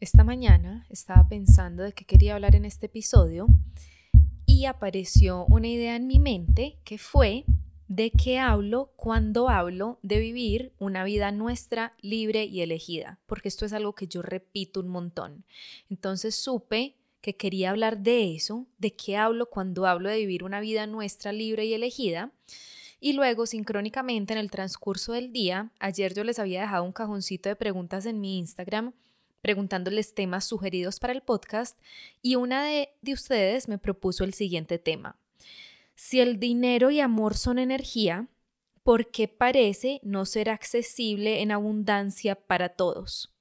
Esta mañana estaba pensando de qué quería hablar en este episodio y apareció una idea en mi mente que fue de qué hablo cuando hablo de vivir una vida nuestra, libre y elegida, porque esto es algo que yo repito un montón. Entonces supe que quería hablar de eso, de qué hablo cuando hablo de vivir una vida nuestra, libre y elegida. Y luego, sincrónicamente, en el transcurso del día, ayer yo les había dejado un cajoncito de preguntas en mi Instagram preguntándoles temas sugeridos para el podcast y una de, de ustedes me propuso el siguiente tema. Si el dinero y amor son energía, ¿por qué parece no ser accesible en abundancia para todos?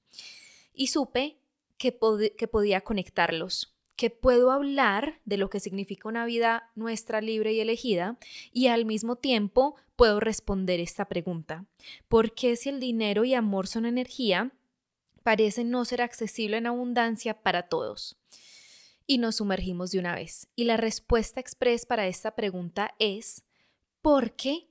Y supe que, que podía conectarlos, que puedo hablar de lo que significa una vida nuestra libre y elegida y al mismo tiempo puedo responder esta pregunta. ¿Por qué si el dinero y amor son energía, parece no ser accesible en abundancia para todos. Y nos sumergimos de una vez. Y la respuesta express para esta pregunta es porque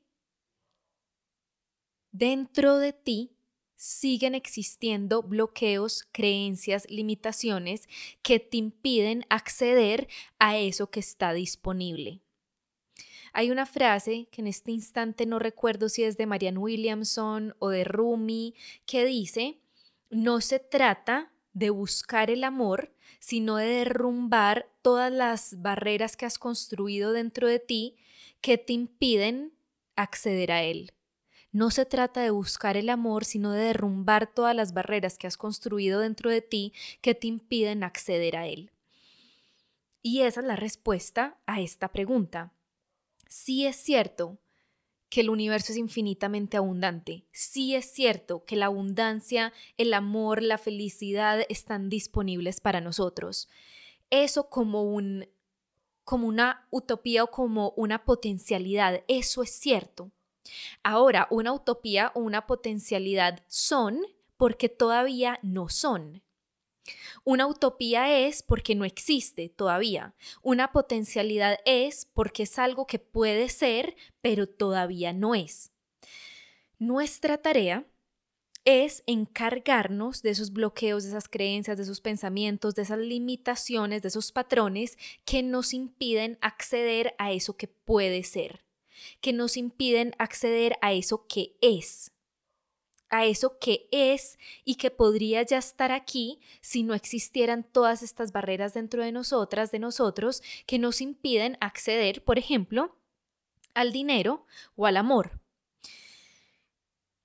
dentro de ti siguen existiendo bloqueos, creencias, limitaciones que te impiden acceder a eso que está disponible. Hay una frase que en este instante no recuerdo si es de Marianne Williamson o de Rumi que dice, no se trata de buscar el amor, sino de derrumbar todas las barreras que has construido dentro de ti que te impiden acceder a él. No se trata de buscar el amor, sino de derrumbar todas las barreras que has construido dentro de ti que te impiden acceder a él. Y esa es la respuesta a esta pregunta. Sí es cierto que el universo es infinitamente abundante. Sí es cierto que la abundancia, el amor, la felicidad están disponibles para nosotros. Eso como un como una utopía o como una potencialidad, eso es cierto. Ahora, una utopía o una potencialidad son porque todavía no son. Una utopía es porque no existe todavía. Una potencialidad es porque es algo que puede ser, pero todavía no es. Nuestra tarea es encargarnos de esos bloqueos, de esas creencias, de esos pensamientos, de esas limitaciones, de esos patrones que nos impiden acceder a eso que puede ser, que nos impiden acceder a eso que es a eso que es y que podría ya estar aquí si no existieran todas estas barreras dentro de nosotras, de nosotros, que nos impiden acceder, por ejemplo, al dinero o al amor.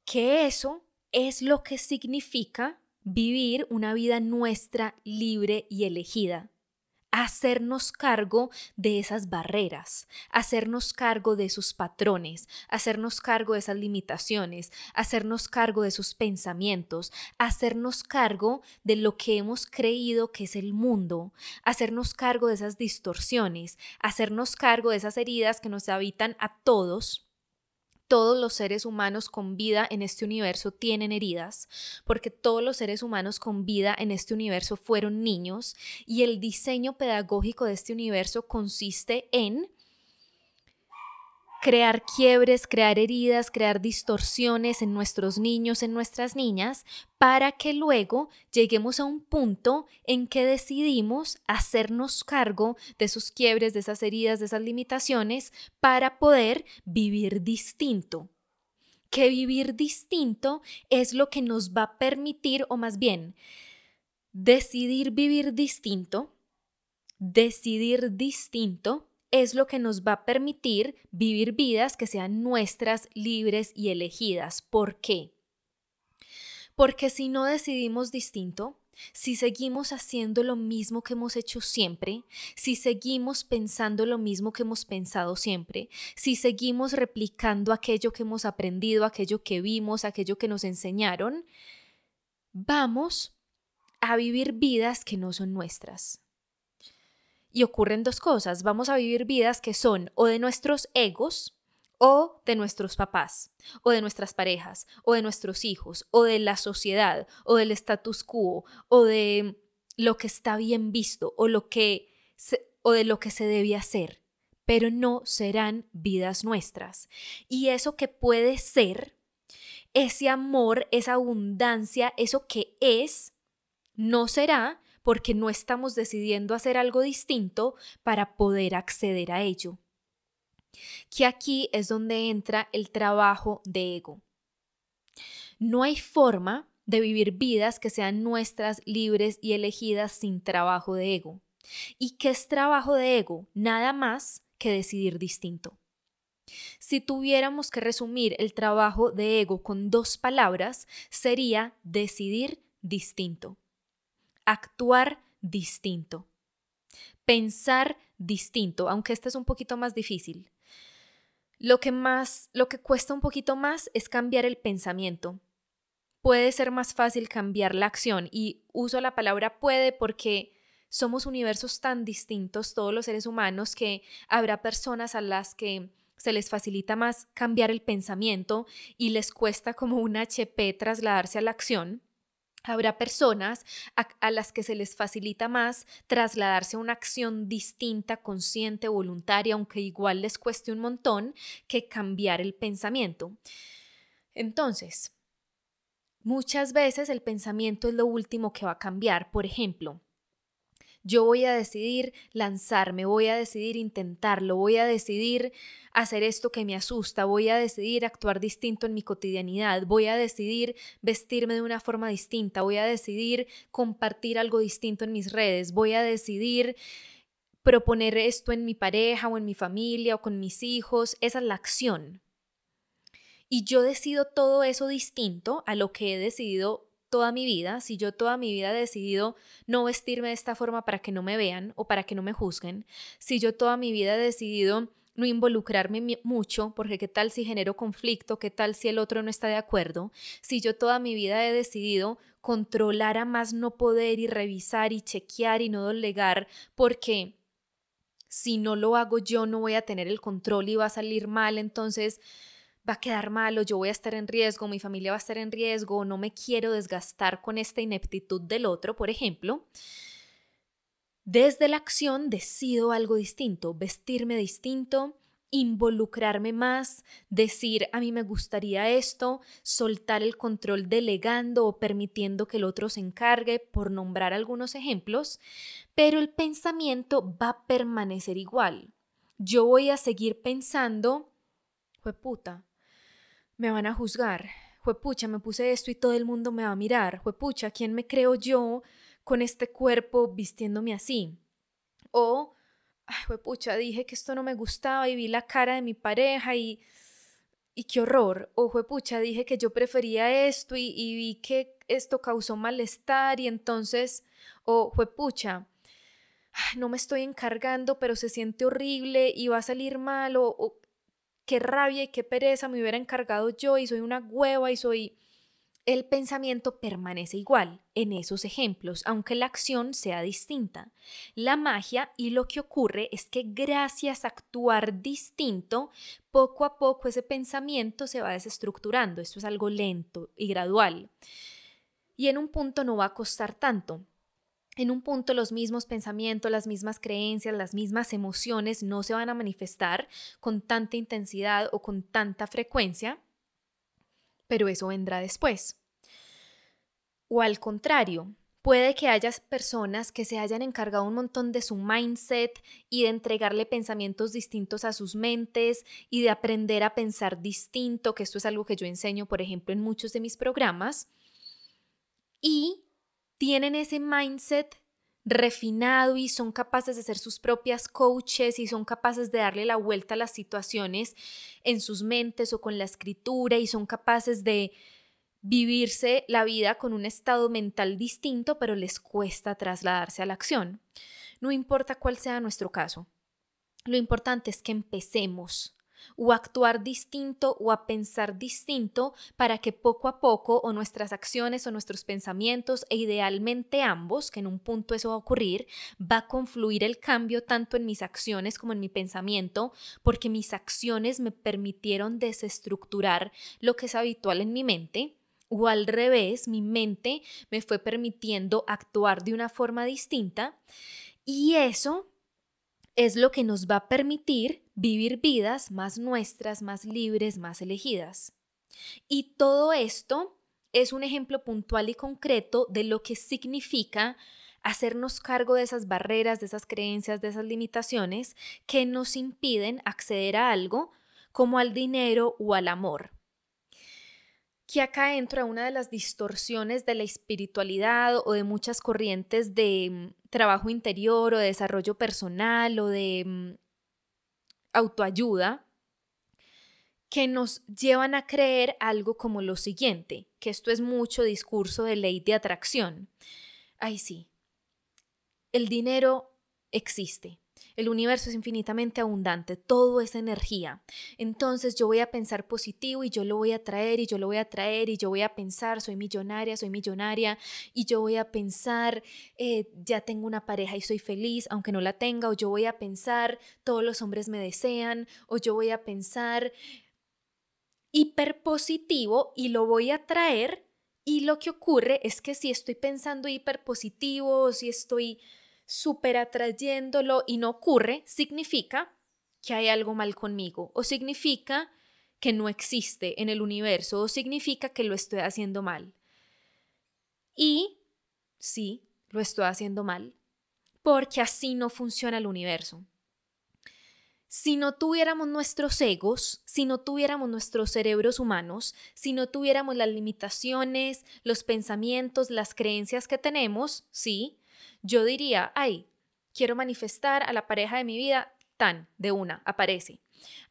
Que eso es lo que significa vivir una vida nuestra, libre y elegida hacernos cargo de esas barreras, hacernos cargo de sus patrones, hacernos cargo de esas limitaciones, hacernos cargo de sus pensamientos, hacernos cargo de lo que hemos creído que es el mundo, hacernos cargo de esas distorsiones, hacernos cargo de esas heridas que nos habitan a todos todos los seres humanos con vida en este universo tienen heridas, porque todos los seres humanos con vida en este universo fueron niños y el diseño pedagógico de este universo consiste en crear quiebres, crear heridas, crear distorsiones en nuestros niños, en nuestras niñas, para que luego lleguemos a un punto en que decidimos hacernos cargo de esos quiebres, de esas heridas, de esas limitaciones, para poder vivir distinto. Que vivir distinto es lo que nos va a permitir, o más bien, decidir vivir distinto, decidir distinto es lo que nos va a permitir vivir vidas que sean nuestras, libres y elegidas. ¿Por qué? Porque si no decidimos distinto, si seguimos haciendo lo mismo que hemos hecho siempre, si seguimos pensando lo mismo que hemos pensado siempre, si seguimos replicando aquello que hemos aprendido, aquello que vimos, aquello que nos enseñaron, vamos a vivir vidas que no son nuestras. Y ocurren dos cosas, vamos a vivir vidas que son o de nuestros egos, o de nuestros papás, o de nuestras parejas, o de nuestros hijos, o de la sociedad, o del status quo, o de lo que está bien visto, o, lo que o de lo que se debe hacer, pero no serán vidas nuestras. Y eso que puede ser, ese amor, esa abundancia, eso que es, No será porque no estamos decidiendo hacer algo distinto para poder acceder a ello. Que aquí es donde entra el trabajo de ego. No hay forma de vivir vidas que sean nuestras, libres y elegidas sin trabajo de ego. ¿Y qué es trabajo de ego? Nada más que decidir distinto. Si tuviéramos que resumir el trabajo de ego con dos palabras, sería decidir distinto, actuar distinto, pensar distinto, aunque este es un poquito más difícil. Lo que más, lo que cuesta un poquito más es cambiar el pensamiento. Puede ser más fácil cambiar la acción y uso la palabra puede porque somos universos tan distintos todos los seres humanos que habrá personas a las que se les facilita más cambiar el pensamiento y les cuesta como un HP trasladarse a la acción. Habrá personas a, las que se les facilita más trasladarse a una acción distinta, consciente, voluntaria, aunque igual les cueste un montón, que cambiar el pensamiento. Entonces, muchas veces el pensamiento es lo último que va a cambiar. Por ejemplo, yo voy a decidir lanzarme, voy a decidir intentarlo, voy a decidir hacer esto que me asusta, voy a decidir actuar distinto en mi cotidianidad, voy a decidir vestirme de una forma distinta, voy a decidir compartir algo distinto en mis redes, voy a decidir proponer esto en mi pareja o en mi familia o con mis hijos, esa es la acción. Y yo decido todo eso distinto a lo que he decidido toda mi vida, si yo toda mi vida he decidido no vestirme de esta forma para que no me vean o para que no me juzguen, si yo toda mi vida he decidido no involucrarme mucho, porque qué tal si genero conflicto, qué tal si el otro no está de acuerdo, si yo toda mi vida he decidido controlar a más no poder y revisar y chequear y no delegar, porque si no lo hago yo no voy a tener el control y va a salir mal, entonces va a quedar malo, yo voy a estar en riesgo, mi familia va a estar en riesgo, no me quiero desgastar con esta ineptitud del otro, por ejemplo. Desde la acción decido algo distinto, vestirme distinto, involucrarme más, decir a mí me gustaría esto, soltar el control delegando o permitiendo que el otro se encargue, por nombrar algunos ejemplos, pero el pensamiento va a permanecer igual. Yo voy a seguir pensando, fue puta, me van a juzgar. Juepucha, me puse esto y todo el mundo me va a mirar. Juepucha, ¿quién me creo yo con este cuerpo vistiéndome así? O, ay, juepucha, dije que esto no me gustaba y vi la cara de mi pareja y, y qué horror. O, juepucha, dije que yo prefería esto y, vi que esto causó malestar y entonces, o, juepucha, no me estoy encargando, pero se siente horrible y va a salir mal, o qué rabia y qué pereza me hubiera encargado yo y soy una hueva y soy... El pensamiento permanece igual en esos ejemplos, aunque la acción sea distinta. La magia y lo que ocurre es que gracias a actuar distinto, poco a poco ese pensamiento se va desestructurando. Esto es algo lento y gradual. Y en un punto no va a costar tanto en un punto los mismos pensamientos, las mismas creencias, las mismas emociones no se van a manifestar con tanta intensidad o con tanta frecuencia, pero eso vendrá después. O al contrario, puede que haya personas que se hayan encargado un montón de su mindset y de entregarle pensamientos distintos a sus mentes y de aprender a pensar distinto, que esto es algo que yo enseño, por ejemplo, en muchos de mis programas. Y tienen ese mindset refinado y son capaces de ser sus propias coaches y son capaces de darle la vuelta a las situaciones en sus mentes o con la escritura y son capaces de vivirse la vida con un estado mental distinto, pero les cuesta trasladarse a la acción. No importa cuál sea nuestro caso. Lo importante es que empecemos o actuar distinto o a pensar distinto para que poco a poco o nuestras acciones o nuestros pensamientos e idealmente ambos, que en un punto eso va a ocurrir, va a confluir el cambio tanto en mis acciones como en mi pensamiento, porque mis acciones me permitieron desestructurar lo que es habitual en mi mente o al revés, mi mente me fue permitiendo actuar de una forma distinta y eso es lo que nos va a permitir vivir vidas más nuestras, más libres, más elegidas. Y todo esto es un ejemplo puntual y concreto de lo que significa hacernos cargo de esas barreras, de esas creencias, de esas limitaciones que nos impiden acceder a algo como al dinero o al amor. Que acá entra una de las distorsiones de la espiritualidad o de muchas corrientes de mm, trabajo interior o de desarrollo personal o de mm, autoayuda que nos llevan a creer algo como lo siguiente, que esto es mucho discurso de ley de atracción. Ay, sí, el dinero existe. El universo es infinitamente abundante, todo es energía. Entonces yo voy a pensar positivo y yo lo voy a traer y yo lo voy a traer y yo voy a pensar, soy millonaria, soy millonaria y yo voy a pensar, eh, ya tengo una pareja y soy feliz aunque no la tenga, o yo voy a pensar, todos los hombres me desean, o yo voy a pensar hiperpositivo y lo voy a traer y lo que ocurre es que si estoy pensando hiperpositivo si estoy súper atrayéndolo y no ocurre, significa que hay algo mal conmigo o significa que no existe en el universo o significa que lo estoy haciendo mal. Y sí, lo estoy haciendo mal, porque así no funciona el universo. Si no tuviéramos nuestros egos, si no tuviéramos nuestros cerebros humanos, si no tuviéramos las limitaciones, los pensamientos, las creencias que tenemos, sí, yo diría, ay, quiero manifestar a la pareja de mi vida, tan, de una, aparece.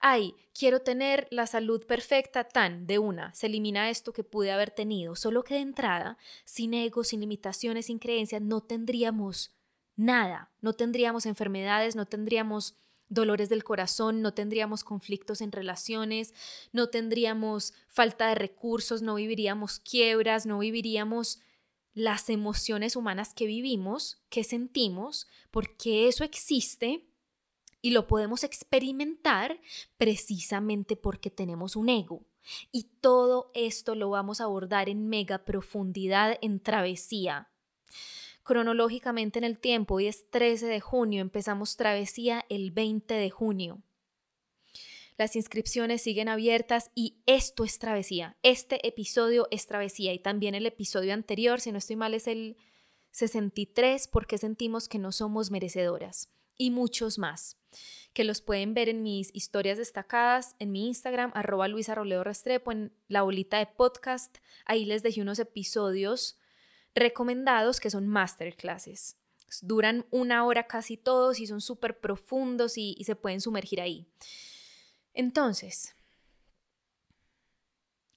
Ay, quiero tener la salud perfecta, tan, de una, se elimina esto que pude haber tenido. Solo que de entrada, sin ego, sin limitaciones, sin creencias, no tendríamos nada, no tendríamos enfermedades, no tendríamos dolores del corazón, no tendríamos conflictos en relaciones, no tendríamos falta de recursos, no viviríamos quiebras, no viviríamos las emociones humanas que vivimos, que sentimos, porque eso existe y lo podemos experimentar precisamente porque tenemos un ego. Y todo esto lo vamos a abordar en mega profundidad en travesía. Cronológicamente en el tiempo, hoy es 13 de junio, empezamos travesía el 20 de junio. Las inscripciones siguen abiertas y esto es travesía. Este episodio es travesía y también el episodio anterior, si no estoy mal, es el 63, porque sentimos que no somos merecedoras y muchos más que los pueden ver en mis historias destacadas en mi Instagram, arroba Luisa Restrepo, en la bolita de podcast. Ahí les dejé unos episodios recomendados que son masterclasses. Duran una hora casi todos y son súper profundos y se pueden sumergir ahí. Entonces,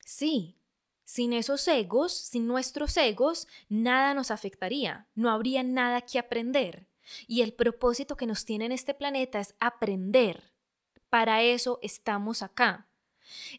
sí, sin esos egos, sin nuestros egos, nada nos afectaría, no habría nada que aprender. Y el propósito que nos tiene en este planeta es aprender. Para eso estamos acá.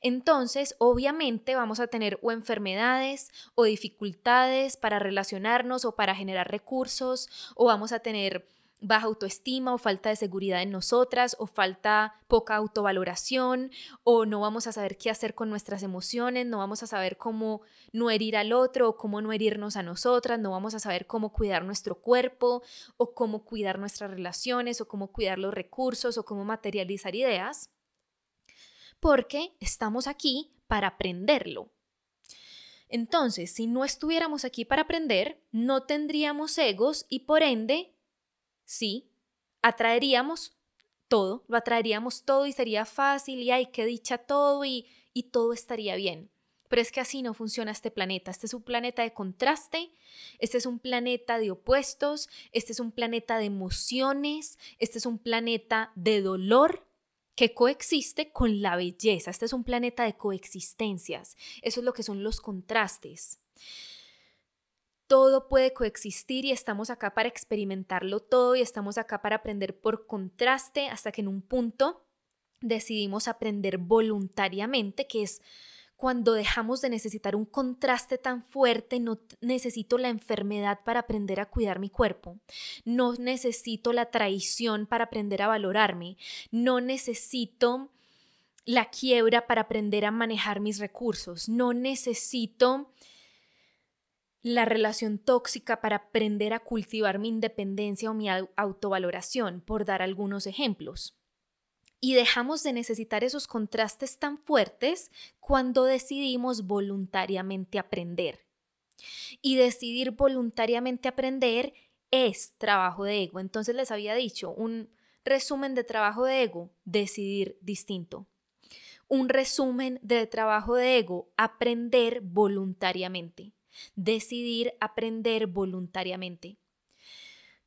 Entonces, obviamente vamos a tener o enfermedades o dificultades para relacionarnos o para generar recursos, o vamos a tener baja autoestima o falta de seguridad en nosotras o falta poca autovaloración o no vamos a saber qué hacer con nuestras emociones, no vamos a saber cómo no herir al otro o cómo no herirnos a nosotras, no vamos a saber cómo cuidar nuestro cuerpo o cómo cuidar nuestras relaciones o cómo cuidar los recursos o cómo materializar ideas, porque estamos aquí para aprenderlo. Entonces, si no estuviéramos aquí para aprender, no tendríamos egos y por ende sí, atraeríamos todo, lo atraeríamos todo y sería fácil y hay que dicha todo y, y todo estaría bien. Pero es que así no funciona este planeta. Este es un planeta de contraste, este es un planeta de opuestos, este es un planeta de emociones, este es un planeta de dolor que coexiste con la belleza. Este es un planeta de coexistencias. Eso es lo que son los contrastes todo puede coexistir y estamos acá para experimentarlo todo y estamos acá para aprender por contraste hasta que en un punto decidimos aprender voluntariamente, que es cuando dejamos de necesitar un contraste tan fuerte, no necesito la enfermedad para aprender a cuidar mi cuerpo, no necesito la traición para aprender a valorarme, no necesito la quiebra para aprender a manejar mis recursos, no necesito la relación tóxica para aprender a cultivar mi independencia o mi autovaloración, por dar algunos ejemplos. Y dejamos de necesitar esos contrastes tan fuertes cuando decidimos voluntariamente aprender. Y decidir voluntariamente aprender es trabajo de ego. Entonces les había dicho, un resumen de trabajo de ego, decidir distinto. Un resumen de trabajo de ego, aprender voluntariamente. Decidir aprender voluntariamente.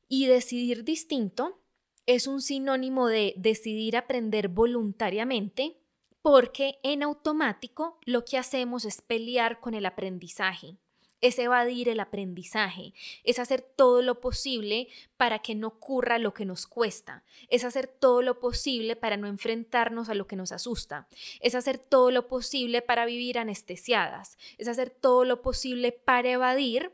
Y decidir distinto es un sinónimo de decidir aprender voluntariamente porque en automático lo que hacemos es pelear con el aprendizaje es evadir el aprendizaje, es hacer todo lo posible para que no ocurra lo que nos cuesta, es hacer todo lo posible para no enfrentarnos a lo que nos asusta, es hacer todo lo posible para vivir anestesiadas, es hacer todo lo posible para evadir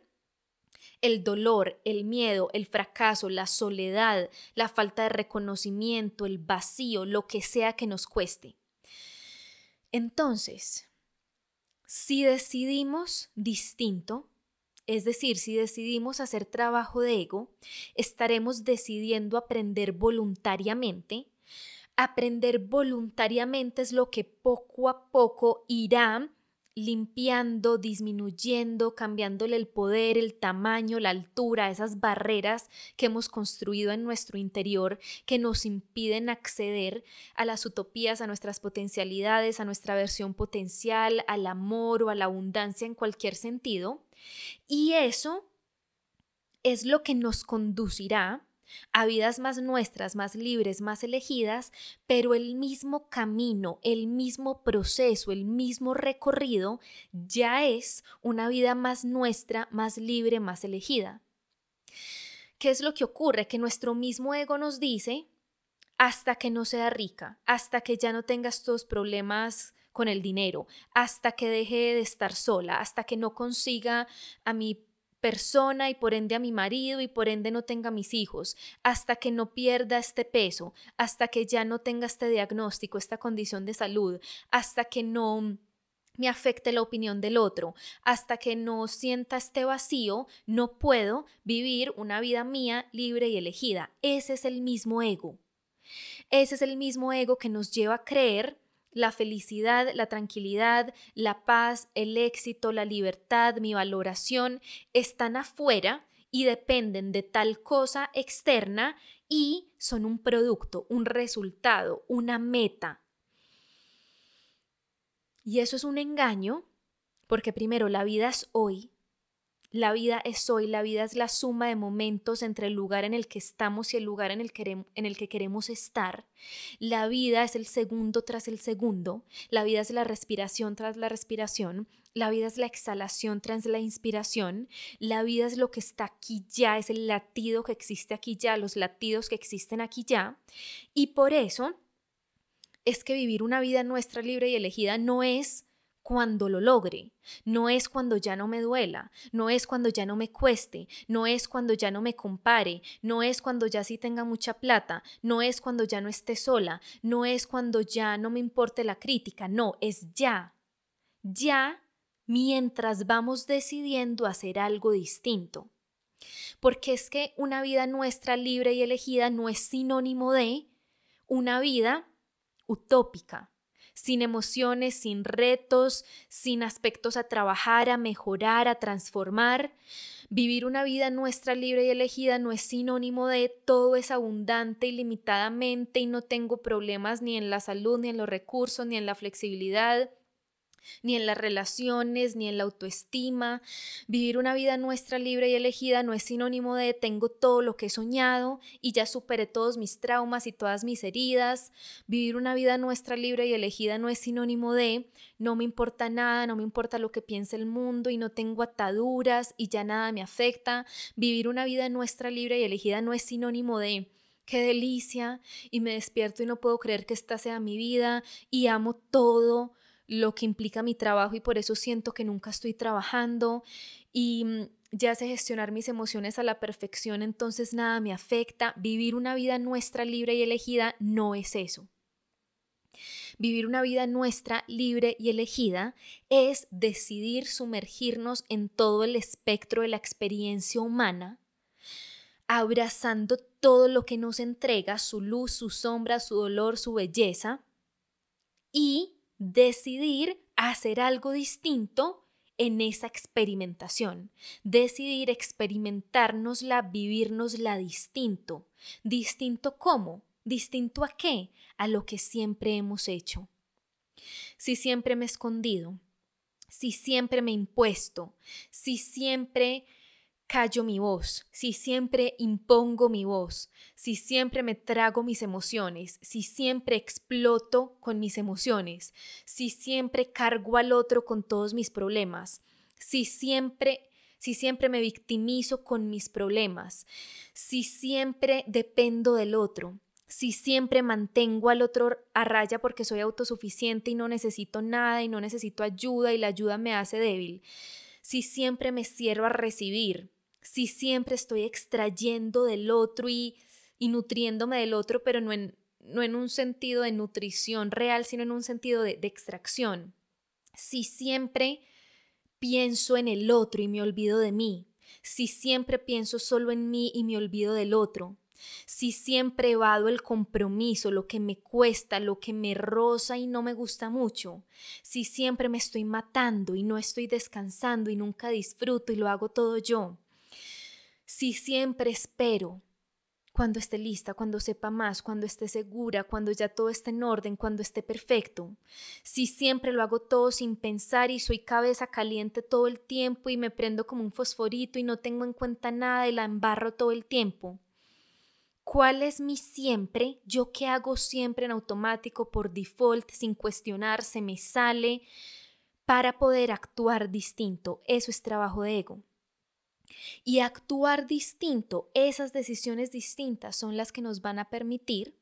el dolor, el miedo, el fracaso, la soledad, la falta de reconocimiento, el vacío, lo que sea que nos cueste. Entonces, si decidimos distinto, es decir, si decidimos hacer trabajo de ego, estaremos decidiendo aprender voluntariamente. Aprender voluntariamente es lo que poco a poco irá limpiando, disminuyendo, cambiándole el poder, el tamaño, la altura, esas barreras que hemos construido en nuestro interior que nos impiden acceder a las utopías, a nuestras potencialidades, a nuestra versión potencial, al amor o a la abundancia en cualquier sentido. Y eso es lo que nos conducirá a vidas más nuestras, más libres, más elegidas, pero el mismo camino, el mismo proceso, el mismo recorrido ya es una vida más nuestra, más libre, más elegida. ¿Qué es lo que ocurre? Que nuestro mismo ego nos dice, hasta que no sea rica, hasta que ya no tengas todos problemas con el dinero, hasta que deje de estar sola, hasta que no consiga a mi persona y por ende a mi marido y por ende no tenga mis hijos, hasta que no pierda este peso, hasta que ya no tenga este diagnóstico, esta condición de salud, hasta que no me afecte la opinión del otro, hasta que no sienta este vacío, no puedo vivir una vida mía libre y elegida. Ese es el mismo ego. Ese es el mismo ego que nos lleva a creer la felicidad, la tranquilidad, la paz, el éxito, la libertad, mi valoración están afuera y dependen de tal cosa externa y son un producto, un resultado, una meta. Y eso es un engaño porque primero la vida es hoy, la vida es hoy, la vida es la suma de momentos entre el lugar en el que estamos y el lugar en el, que, queremos estar. La vida es el segundo tras el segundo, la vida es la respiración tras la respiración, la vida es la exhalación tras la inspiración, la vida es lo que está aquí ya, es el latido que existe aquí ya, los latidos que existen aquí ya. Y por eso es que vivir una vida nuestra libre y elegida no es cuando lo logre, no es cuando ya no me duela, no es cuando ya no me cueste, no es cuando ya no me compare, no es cuando ya sí tenga mucha plata, no es cuando ya no esté sola, no es cuando ya no me importe la crítica, no, es ya, ya mientras vamos decidiendo hacer algo distinto. Porque es que una vida nuestra libre y elegida no es sinónimo de una vida utópica, sin emociones, sin retos, sin aspectos a trabajar, a mejorar, a transformar. Vivir una vida nuestra libre y elegida no es sinónimo de todo es abundante ilimitadamente y no tengo problemas ni en la salud, ni en los recursos, ni en la flexibilidad ni en las relaciones, ni en la autoestima. Vivir una vida nuestra libre y elegida no es sinónimo de tengo todo lo que he soñado y ya superé todos mis traumas y todas mis heridas. Vivir una vida nuestra libre y elegida no es sinónimo de no me importa nada, no me importa lo que piense el mundo y no tengo ataduras y ya nada me afecta. Vivir una vida nuestra libre y elegida no es sinónimo de qué delicia y me despierto y no puedo creer que esta sea mi vida y amo todo lo que implica mi trabajo y por eso siento que nunca estoy trabajando y mm, ya sé gestionar mis emociones a la perfección, entonces nada me afecta. Vivir una vida nuestra libre y elegida no es eso. Vivir una vida nuestra libre y elegida es decidir sumergirnos en todo el espectro de la experiencia humana abrazando todo lo que nos entrega, su luz, su sombra, su dolor, su belleza, y decidir hacer algo distinto en esa experimentación, decidir experimentárnosla, vivirnosla distinto. ¿Distinto cómo? ¿Distinto a qué? A lo que siempre hemos hecho. Si siempre me he escondido, si siempre me he impuesto, si siempre callo mi voz, si siempre impongo mi voz, si siempre me trago mis emociones, si siempre exploto con mis emociones, si siempre cargo al otro con todos mis problemas, si siempre si siempre me victimizo con mis problemas, si siempre dependo del otro, si siempre mantengo al otro a raya porque soy autosuficiente y no necesito nada y no necesito ayuda y la ayuda me hace débil, si siempre me cierro a recibir, si siempre estoy extrayendo del otro y, y nutriéndome del otro, pero no en, no en un sentido de nutrición real, sino en un sentido de, de extracción. Si siempre pienso en el otro y me olvido de mí, si siempre pienso solo en mí y me olvido del otro, si siempre evado el compromiso, lo que me cuesta, lo que me roza y no me gusta mucho, si siempre me estoy matando y no estoy descansando y nunca disfruto y lo hago todo yo, si siempre espero cuando esté lista, cuando sepa más, cuando esté segura, cuando ya todo esté en orden, cuando esté perfecto. Si siempre lo hago todo sin pensar y soy cabeza caliente todo el tiempo y me prendo como un fosforito y no tengo en cuenta nada y la embarro todo el tiempo. ¿Cuál es mi siempre? Yo qué hago siempre en automático por default, sin cuestionar, se me sale para poder actuar distinto. Eso es trabajo de ego. Y actuar distinto, esas decisiones distintas son las que nos van a permitir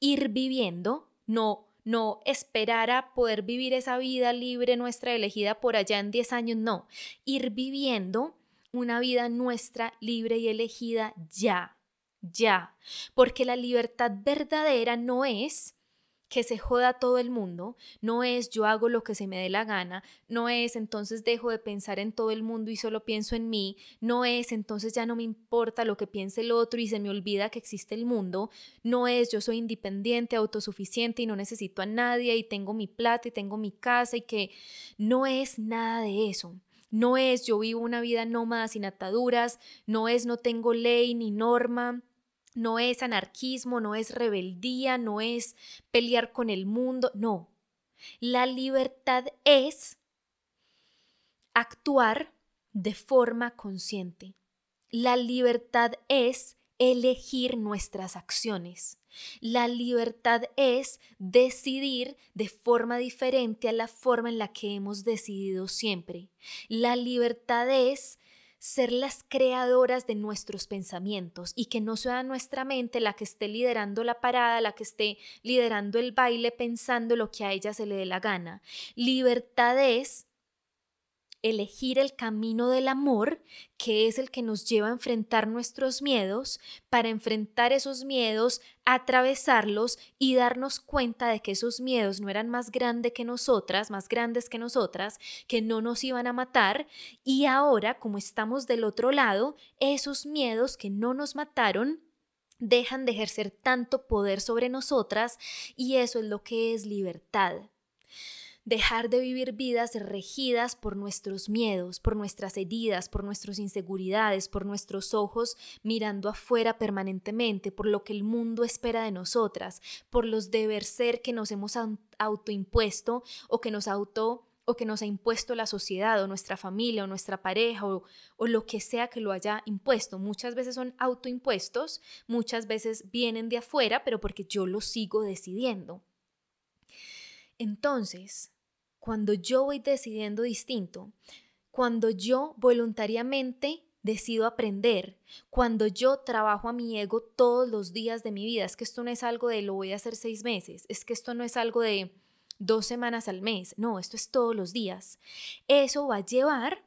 ir viviendo, no, no esperar a poder vivir esa vida libre nuestra elegida por allá en 10 años, no, ir viviendo una vida nuestra libre y elegida ya, ya, porque la libertad verdadera no es que se joda todo el mundo, no es yo hago lo que se me dé la gana, no es entonces dejo de pensar en todo el mundo y solo pienso en mí, no es entonces ya no me importa lo que piense el otro y se me olvida que existe el mundo, no es yo soy independiente, autosuficiente y no necesito a nadie y tengo mi plata y tengo mi casa y que no es nada de eso. No es yo vivo una vida nómada sin ataduras, no es no tengo ley ni norma, no es anarquismo, no es rebeldía, no es pelear con el mundo, no. La libertad es actuar de forma consciente. La libertad es elegir nuestras acciones. La libertad es decidir de forma diferente a la forma en la que hemos decidido siempre. La libertad es ser las creadoras de nuestros pensamientos y que no sea nuestra mente la que esté liderando la parada, la que esté liderando el baile pensando lo que a ella se le dé la gana. Libertad es elegir el camino del amor, que es el que nos lleva a enfrentar nuestros miedos, para enfrentar esos miedos, atravesarlos y darnos cuenta de que esos miedos no eran más grandes que nosotras, más grandes que nosotras, que no nos iban a matar, y ahora, como estamos del otro lado, esos miedos que no nos mataron, dejan de ejercer tanto poder sobre nosotras y eso es lo que es libertad dejar de vivir vidas regidas por nuestros miedos, por nuestras heridas, por nuestras inseguridades, por nuestros ojos mirando afuera permanentemente, por lo que el mundo espera de nosotras, por los deber ser que nos hemos autoimpuesto o que nos auto o que nos ha impuesto la sociedad o nuestra familia o nuestra pareja o, o, lo que sea que lo haya impuesto. Muchas veces son autoimpuestos, muchas veces vienen de afuera, pero porque yo lo sigo decidiendo. Entonces, cuando yo voy decidiendo distinto, cuando yo voluntariamente decido aprender, cuando yo trabajo a mi ego todos los días de mi vida, es que esto no es algo de lo voy a hacer seis meses, es que esto no es algo de dos semanas al mes, no, esto es todos los días. Eso va a llevar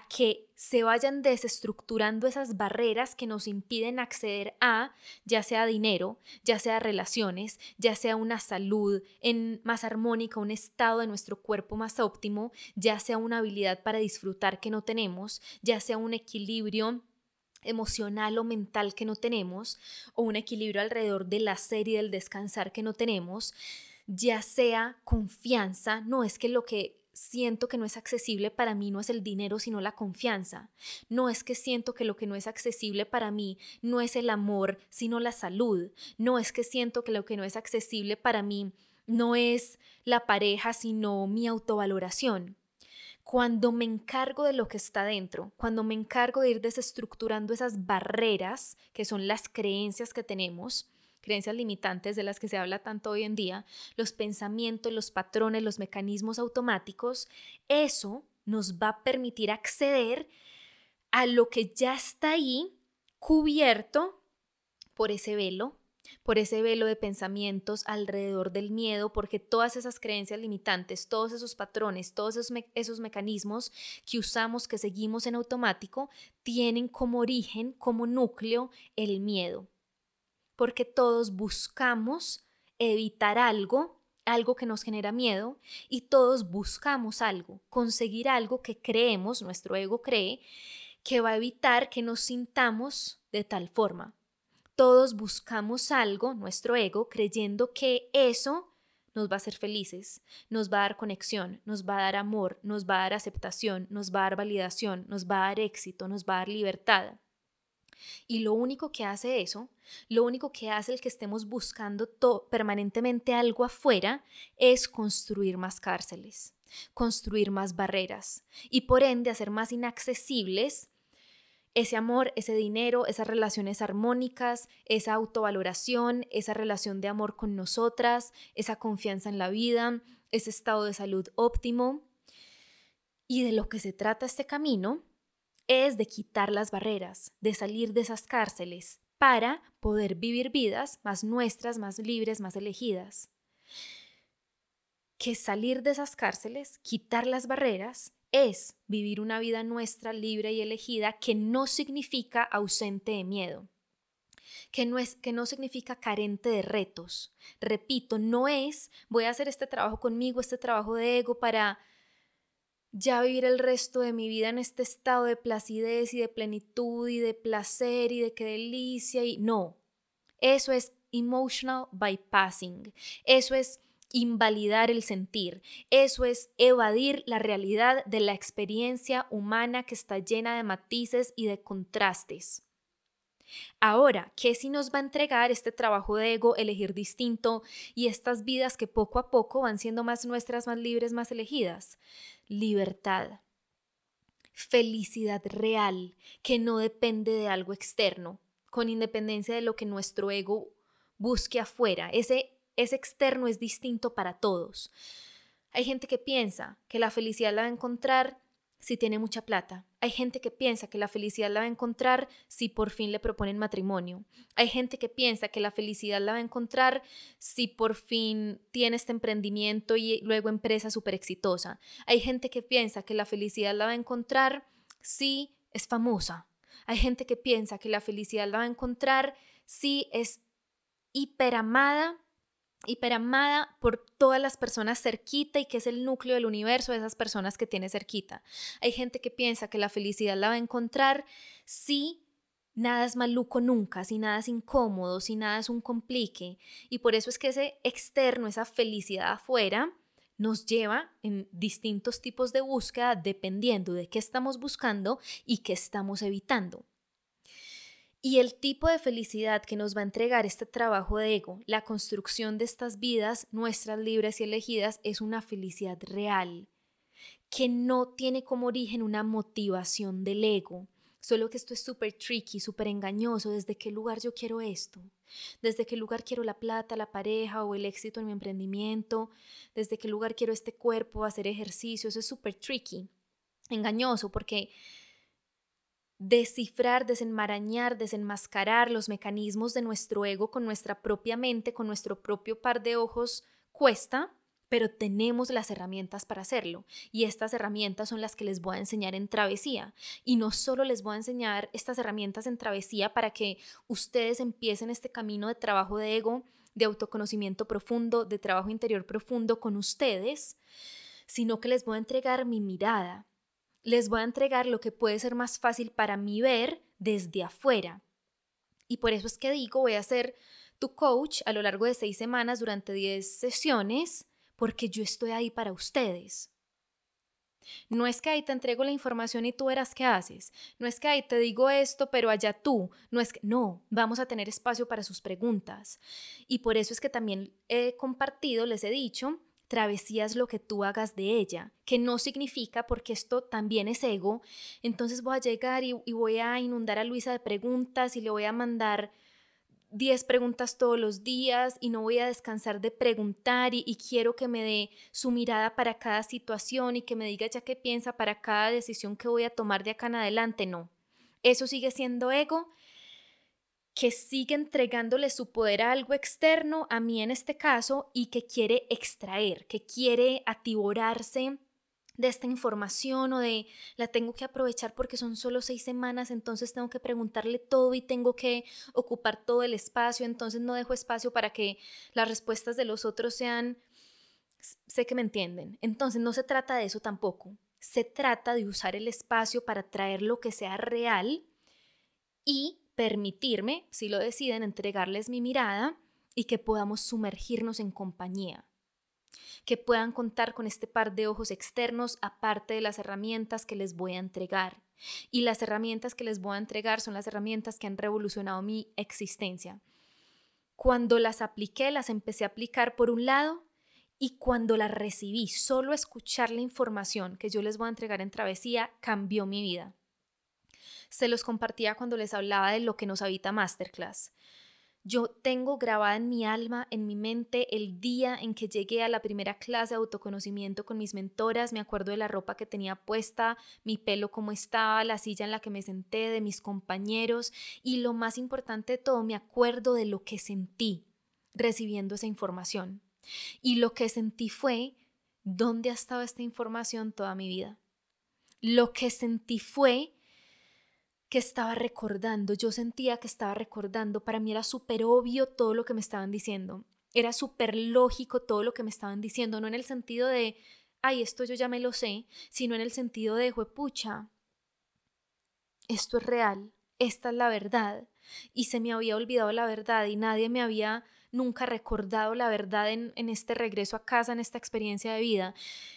que se vayan desestructurando esas barreras que nos impiden acceder a ya sea dinero, ya sea relaciones, ya sea una salud en más armónica, un estado de nuestro cuerpo más óptimo, ya sea una habilidad para disfrutar que no tenemos, ya sea un equilibrio emocional o mental que no tenemos, o un equilibrio alrededor del hacer y del descansar que no tenemos, ya sea confianza, no es que lo que siento que no es accesible para mí no es el dinero, sino la confianza. No es que siento que lo que no es accesible para mí no es el amor, sino la salud. No es que siento que lo que no es accesible para mí no es la pareja, sino mi autovaloración. Cuando me encargo de lo que está dentro, cuando me encargo de ir desestructurando esas barreras que son las creencias que tenemos, creencias limitantes de las que se habla tanto hoy en día, los pensamientos, los patrones, los mecanismos automáticos, eso nos va a permitir acceder a lo que ya está ahí cubierto por ese velo, por ese velo de pensamientos alrededor del miedo, porque todas esas creencias limitantes, todos esos patrones, todos esos, esos, mecanismos que usamos, que seguimos en automático, tienen como origen, como núcleo, el miedo porque todos buscamos evitar algo, algo que nos genera miedo, y todos buscamos algo, conseguir algo que creemos, nuestro ego cree, que va a evitar que nos sintamos de tal forma. Todos buscamos algo, nuestro ego, creyendo que eso nos va a hacer felices, nos va a dar conexión, nos va a dar amor, nos va a dar aceptación, nos va a dar validación, nos va a dar éxito, nos va a dar libertad. Y lo único que hace eso, lo único que hace el que estemos buscando permanentemente algo afuera, es construir más cárceles, construir más barreras y por ende hacer más inaccesibles ese amor, ese dinero, esas relaciones armónicas, esa autovaloración, esa relación de amor con nosotras, esa confianza en la vida, ese estado de salud óptimo. Y de lo que se trata este camino es de quitar las barreras, de salir de esas cárceles para poder vivir vidas más nuestras, más libres, más elegidas. Que salir de esas cárceles, quitar las barreras, es vivir una vida nuestra libre y elegida que no significa ausente de miedo, que no, es, que no significa carente de retos. Repito, no es voy a hacer este trabajo conmigo, este trabajo de ego para ya vivir el resto de mi vida en este estado de placidez y de plenitud y de placer y de qué delicia y no. Eso es emotional bypassing. Eso es invalidar el sentir. Eso es evadir la realidad de la experiencia humana que está llena de matices y de contrastes. Ahora, ¿qué si nos va a entregar este trabajo de ego, elegir distinto y estas vidas que poco a poco van siendo más nuestras, más libres, más elegidas? libertad, felicidad real que no depende de algo externo, con independencia de lo que nuestro ego busque afuera. Ese, ese externo es distinto para todos. Hay gente que piensa que la felicidad la va a encontrar si tiene mucha plata. Hay gente que piensa que la felicidad la va a encontrar si por fin le proponen matrimonio. Hay gente que piensa que la felicidad la va a encontrar si por fin tiene este emprendimiento y luego empresa súper exitosa. Hay gente que piensa que la felicidad la va a encontrar si es famosa. Hay gente que piensa que la felicidad la va a encontrar si es hiperamada hiperamada por todas las personas cerquita y que es el núcleo del universo de esas personas que tiene cerquita. Hay gente que piensa que la felicidad la va a encontrar si nada es maluco nunca, si nada es incómodo, si nada es un complique. Y por eso es que ese externo, esa felicidad afuera, nos lleva en distintos tipos de búsqueda dependiendo de qué estamos buscando y qué estamos evitando. Y el tipo de felicidad que nos va a entregar este trabajo de ego, la construcción de estas vidas nuestras libres y elegidas, es una felicidad real, que no tiene como origen una motivación del ego. Solo que esto es súper tricky, súper engañoso. ¿Desde qué lugar yo quiero esto? ¿Desde qué lugar quiero la plata, la pareja o el éxito en mi emprendimiento? ¿Desde qué lugar quiero este cuerpo, hacer ejercicio? Eso es súper tricky, engañoso, porque descifrar, desenmarañar, desenmascarar los mecanismos de nuestro ego con nuestra propia mente, con nuestro propio par de ojos, cuesta, pero tenemos las herramientas para hacerlo. Y estas herramientas son las que les voy a enseñar en travesía. Y no solo les voy a enseñar estas herramientas en travesía para que ustedes empiecen este camino de trabajo de ego, de autoconocimiento profundo, de trabajo interior profundo con ustedes, sino que les voy a entregar mi mirada, les voy a entregar lo que puede ser más fácil para mí ver desde afuera. Y por eso es que digo, voy a ser tu coach a lo largo de seis semanas durante diez sesiones, porque yo estoy ahí para ustedes. No es que ahí te entrego la información y tú verás qué haces. No es que ahí te digo esto, pero allá tú. No es que, no, vamos a tener espacio para sus preguntas. Y por eso es que también he compartido, les he dicho, travesía es lo que tú hagas de ella, que no significa, porque esto también es ego, entonces voy a llegar y, voy a inundar a Luisa de preguntas y le voy a mandar 10 preguntas todos los días y no voy a descansar de preguntar y, y, quiero que me dé su mirada para cada situación y que me diga ya qué piensa para cada decisión que voy a tomar de acá en adelante. No, eso sigue siendo ego que sigue entregándole su poder a algo externo, a mí en este caso, y que quiere extraer, que quiere atiborarse de esta información o de la tengo que aprovechar porque son solo seis semanas, entonces tengo que preguntarle todo y tengo que ocupar todo el espacio, entonces no dejo espacio para que las respuestas de los otros sean, sé que me entienden. Entonces no se trata de eso tampoco, se trata de usar el espacio para traer lo que sea real y permitirme, si lo deciden, entregarles mi mirada y que podamos sumergirnos en compañía que puedan contar con este par de ojos externos aparte de las herramientas que les voy a entregar. Y las herramientas que les voy a entregar son las herramientas que han revolucionado mi existencia. Cuando las apliqué, las empecé a aplicar por un lado y cuando las recibí, solo escuchar la información que yo les voy a entregar en travesía cambió mi vida. Se los compartía cuando les hablaba de lo que nos habita Masterclass. Yo tengo grabada en mi alma, en mi mente, el día en que llegué a la primera clase de autoconocimiento con mis mentoras. Me acuerdo de la ropa que tenía puesta, mi pelo como estaba, la silla en la que me senté, de mis compañeros y lo más importante de todo, me acuerdo de lo que sentí recibiendo esa información. Y lo que sentí fue, ¿dónde ha estado esta información toda mi vida? Lo que sentí fue que estaba recordando, yo sentía que estaba recordando, para mí era súper obvio todo lo que me estaban diciendo, era súper lógico todo lo que me estaban diciendo, no en el sentido de, ay, esto yo ya me lo sé, sino en el sentido de, pucha, esto es real, esta es la verdad, y se me había olvidado la verdad y nadie me había nunca recordado la verdad en, este regreso a casa, en esta experiencia de vida.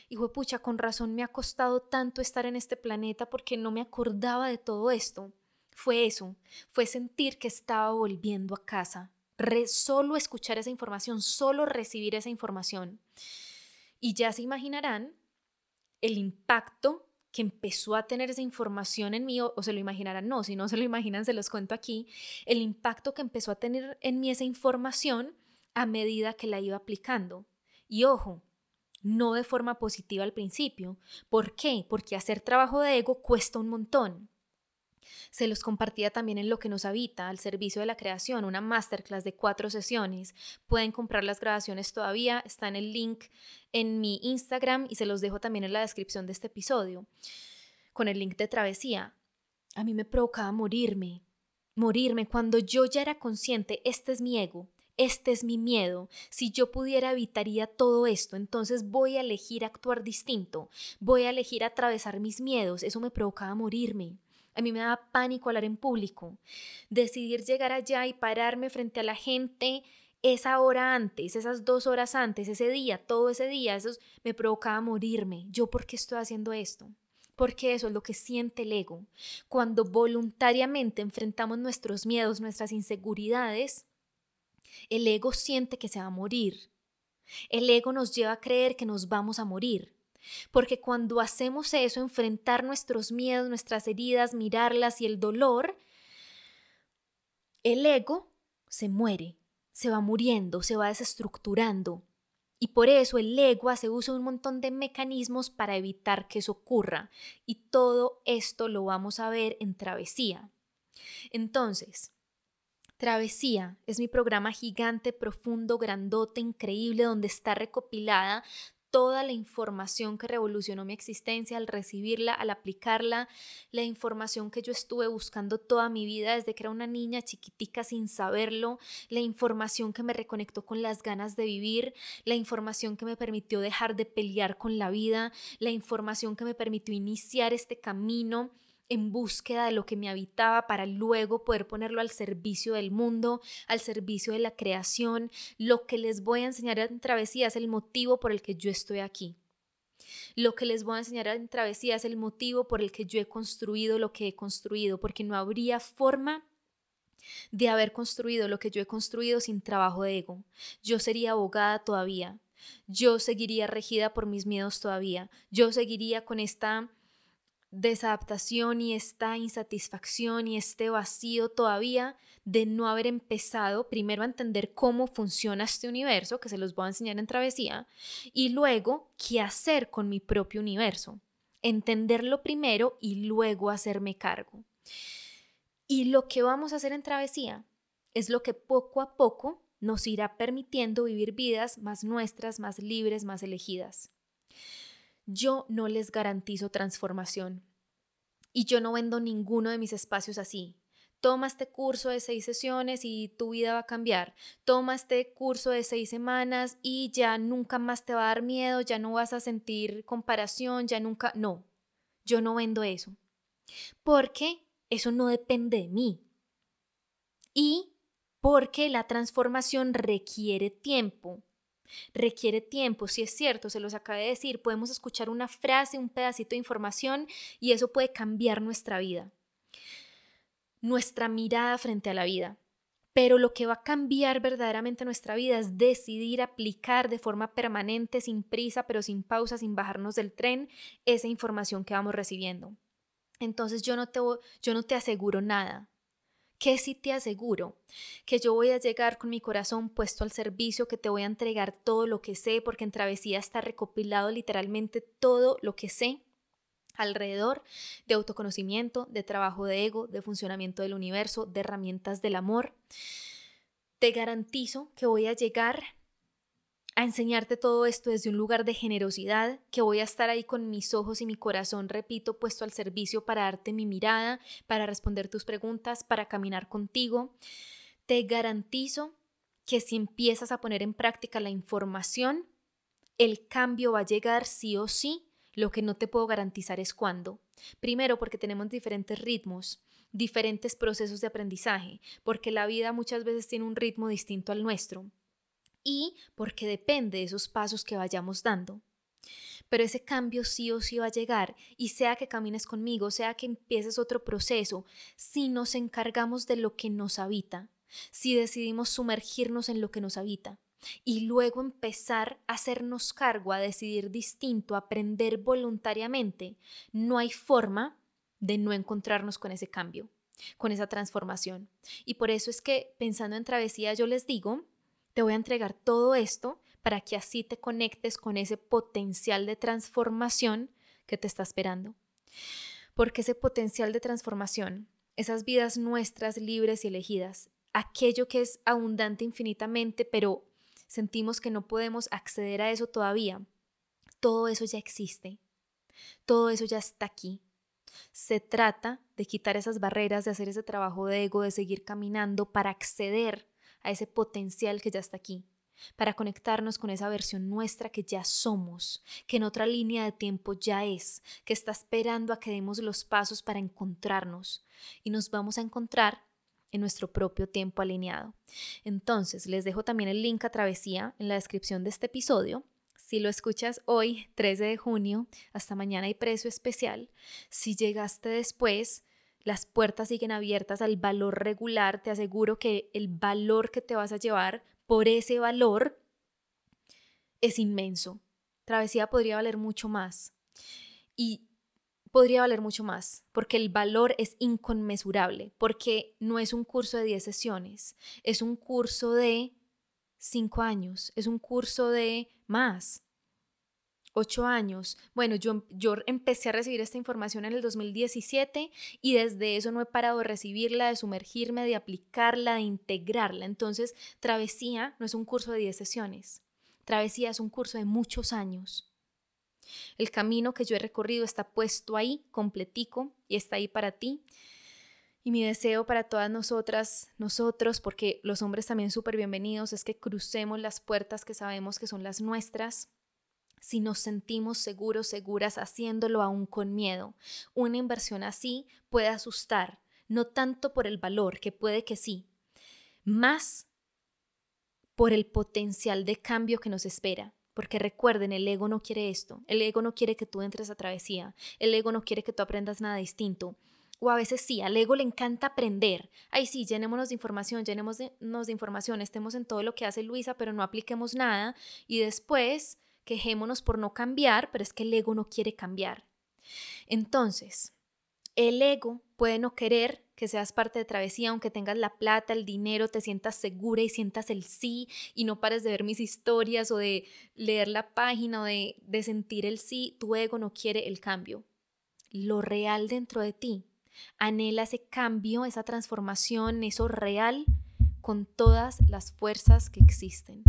Y fue pucha, con razón me ha costado tanto estar en este planeta porque no me acordaba de todo esto. Fue eso, fue sentir que estaba volviendo a casa. solo escuchar esa información, solo recibir esa información. Y ya se imaginarán el impacto que empezó a tener esa información en mí, o, se lo imaginarán, no, si no se lo imaginan, se los cuento aquí, el impacto que empezó a tener en mí esa información a medida que la iba aplicando. Y ojo, no de forma positiva al principio. ¿Por qué? Porque hacer trabajo de ego cuesta un montón. Se los compartía también en Lo que nos habita, al servicio de la creación, una masterclass de cuatro sesiones. Pueden comprar las grabaciones todavía, está en el link en mi Instagram y se los dejo también en la descripción de este episodio, con el link de travesía. A mí me provocaba morirme, morirme cuando yo ya era consciente, este es mi ego, este es mi miedo. Si yo pudiera evitaría todo esto, entonces voy a elegir actuar distinto, voy a elegir atravesar mis miedos. Eso me provocaba morirme. A mí me daba pánico hablar en público. Decidir llegar allá y pararme frente a la gente esa hora antes, esas dos horas antes, ese día, todo ese día, eso me provocaba morirme. ¿Yo por qué estoy haciendo esto? Porque eso es lo que siente el ego. Cuando voluntariamente enfrentamos nuestros miedos, nuestras inseguridades, el ego siente que se va a morir. El ego nos lleva a creer que nos vamos a morir. Porque cuando hacemos eso, enfrentar nuestros miedos, nuestras heridas, mirarlas y el dolor, el ego se muere, se va muriendo, se va desestructurando. Y por eso el ego hace uso de un montón de mecanismos para evitar que eso ocurra. Y todo esto lo vamos a ver en travesía. Entonces, Travesía es mi programa gigante, profundo, grandote, increíble, donde está recopilada toda la información que revolucionó mi existencia al recibirla, al aplicarla, la información que yo estuve buscando toda mi vida desde que era una niña chiquitica sin saberlo, la información que me reconectó con las ganas de vivir, la información que me permitió dejar de pelear con la vida, la información que me permitió iniciar este camino en búsqueda de lo que me habitaba para luego poder ponerlo al servicio del mundo, al servicio de la creación. Lo que les voy a enseñar en travesía es el motivo por el que yo estoy aquí. Lo que les voy a enseñar en travesía es el motivo por el que yo he construido lo que he construido, porque no habría forma de haber construido lo que yo he construido sin trabajo de ego. Yo sería abogada todavía. Yo seguiría regida por mis miedos todavía. Yo seguiría con esta desadaptación y esta insatisfacción y este vacío todavía de no haber empezado primero a entender cómo funciona este universo, que se los voy a enseñar en travesía, y luego qué hacer con mi propio universo. Entenderlo primero y luego hacerme cargo. Y lo que vamos a hacer en travesía es lo que poco a poco nos irá permitiendo vivir vidas más nuestras, más libres, más elegidas. Yo no les garantizo transformación y yo no vendo ninguno de mis espacios así. Toma este curso de seis sesiones y tu vida va a cambiar. Toma este curso de seis semanas y ya nunca más te va a dar miedo, ya no vas a sentir comparación, ya nunca... No, yo no vendo eso. Porque eso no depende de mí. Y porque la transformación requiere tiempo requiere tiempo, si es cierto, se los acabé de decir, podemos escuchar una frase, un pedacito de información y eso puede cambiar nuestra vida, nuestra mirada frente a la vida. Pero lo que va a cambiar verdaderamente nuestra vida es decidir aplicar de forma permanente, sin prisa, pero sin pausa, sin bajarnos del tren, esa información que vamos recibiendo. Entonces yo no te, yo no te aseguro nada, que si te aseguro que yo voy a llegar con mi corazón puesto al servicio, que te voy a entregar todo lo que sé, porque en Travesía está recopilado literalmente todo lo que sé alrededor de autoconocimiento, de trabajo de ego, de funcionamiento del universo, de herramientas del amor. Te garantizo que voy a llegar a enseñarte todo esto desde un lugar de generosidad, que voy a estar ahí con mis ojos y mi corazón, repito, puesto al servicio para darte mi mirada, para responder tus preguntas, para caminar contigo. Te garantizo que si empiezas a poner en práctica la información, el cambio va a llegar sí o sí. Lo que no te puedo garantizar es cuándo. Primero, porque tenemos diferentes ritmos, diferentes procesos de aprendizaje, porque la vida muchas veces tiene un ritmo distinto al nuestro y porque depende de esos pasos que vayamos dando. Pero ese cambio sí o sí va a llegar y sea que camines conmigo, sea que empieces otro proceso, si nos encargamos de lo que nos habita, si decidimos sumergirnos en lo que nos habita y luego empezar a hacernos cargo, a decidir distinto, a aprender voluntariamente, no hay forma de no encontrarnos con ese cambio, con esa transformación. Y por eso es que pensando en travesía yo les digo te voy a entregar todo esto para que así te conectes con ese potencial de transformación que te está esperando. Porque ese potencial de transformación, esas vidas nuestras libres y elegidas, aquello que es abundante infinitamente, pero sentimos que no podemos acceder a eso todavía, todo eso ya existe. Todo eso ya está aquí. Se trata de quitar esas barreras, de hacer ese trabajo de ego, de seguir caminando para acceder a ese potencial que ya está aquí, para conectarnos con esa versión nuestra que ya somos, que en otra línea de tiempo ya es, que está esperando a que demos los pasos para encontrarnos y nos vamos a encontrar en nuestro propio tiempo alineado. Entonces, les dejo también el link a Travesía en la descripción de este episodio. Si lo escuchas hoy, 13 de junio, hasta mañana hay precio especial. Si llegaste después, las puertas siguen abiertas al valor regular, te aseguro que el valor que te vas a llevar por ese valor es inmenso. Travesía podría valer mucho más. Y podría valer mucho más, porque el valor es inconmensurable, porque no es un curso de 10 sesiones, es un curso de 5 años, es un curso de más ocho años. Bueno, yo, yo empecé a recibir esta información en el 2017 y desde eso no he parado de recibirla, de sumergirme, de aplicarla, de integrarla. Entonces, Travesía no es un curso de 10 sesiones. Travesía es un curso de muchos años. El camino que yo he recorrido está puesto ahí, completico, y está ahí para ti. Y mi deseo para todas nosotras, nosotros, porque los hombres también súper bienvenidos, es que crucemos las puertas que sabemos que son las nuestras si nos sentimos seguros, seguras haciéndolo aún con miedo. Una inversión así puede asustar, no tanto por el valor, que puede que sí, más por el potencial de cambio que nos espera. Porque recuerden, el ego no quiere esto, el ego no quiere que tú entres a travesía, el ego no quiere que tú aprendas nada distinto. O a veces sí, al ego le encanta aprender. Ay, sí, llenémonos de información, llenémonos de información, estemos en todo lo que hace Luisa, pero no apliquemos nada. Y después quejémonos por no cambiar, pero es que el ego no quiere cambiar. Entonces, el ego puede no querer que seas parte de travesía, aunque tengas la plata, el dinero, te sientas segura y sientas el sí y no pares de ver mis historias o de leer la página o de, sentir el sí, tu ego no quiere el cambio. Lo real dentro de ti anhela ese cambio, esa transformación, eso real con todas las fuerzas que existen.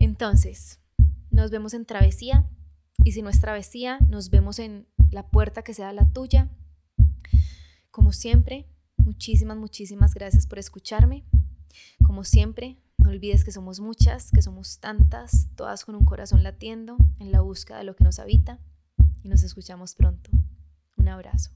Entonces, nos vemos en travesía y si no es travesía, nos vemos en la puerta que sea la tuya. Como siempre, muchísimas, muchísimas gracias por escucharme. Como siempre, no olvides que somos muchas, que somos tantas, todas con un corazón latiendo en la búsqueda de lo que nos habita y nos escuchamos pronto. Un abrazo.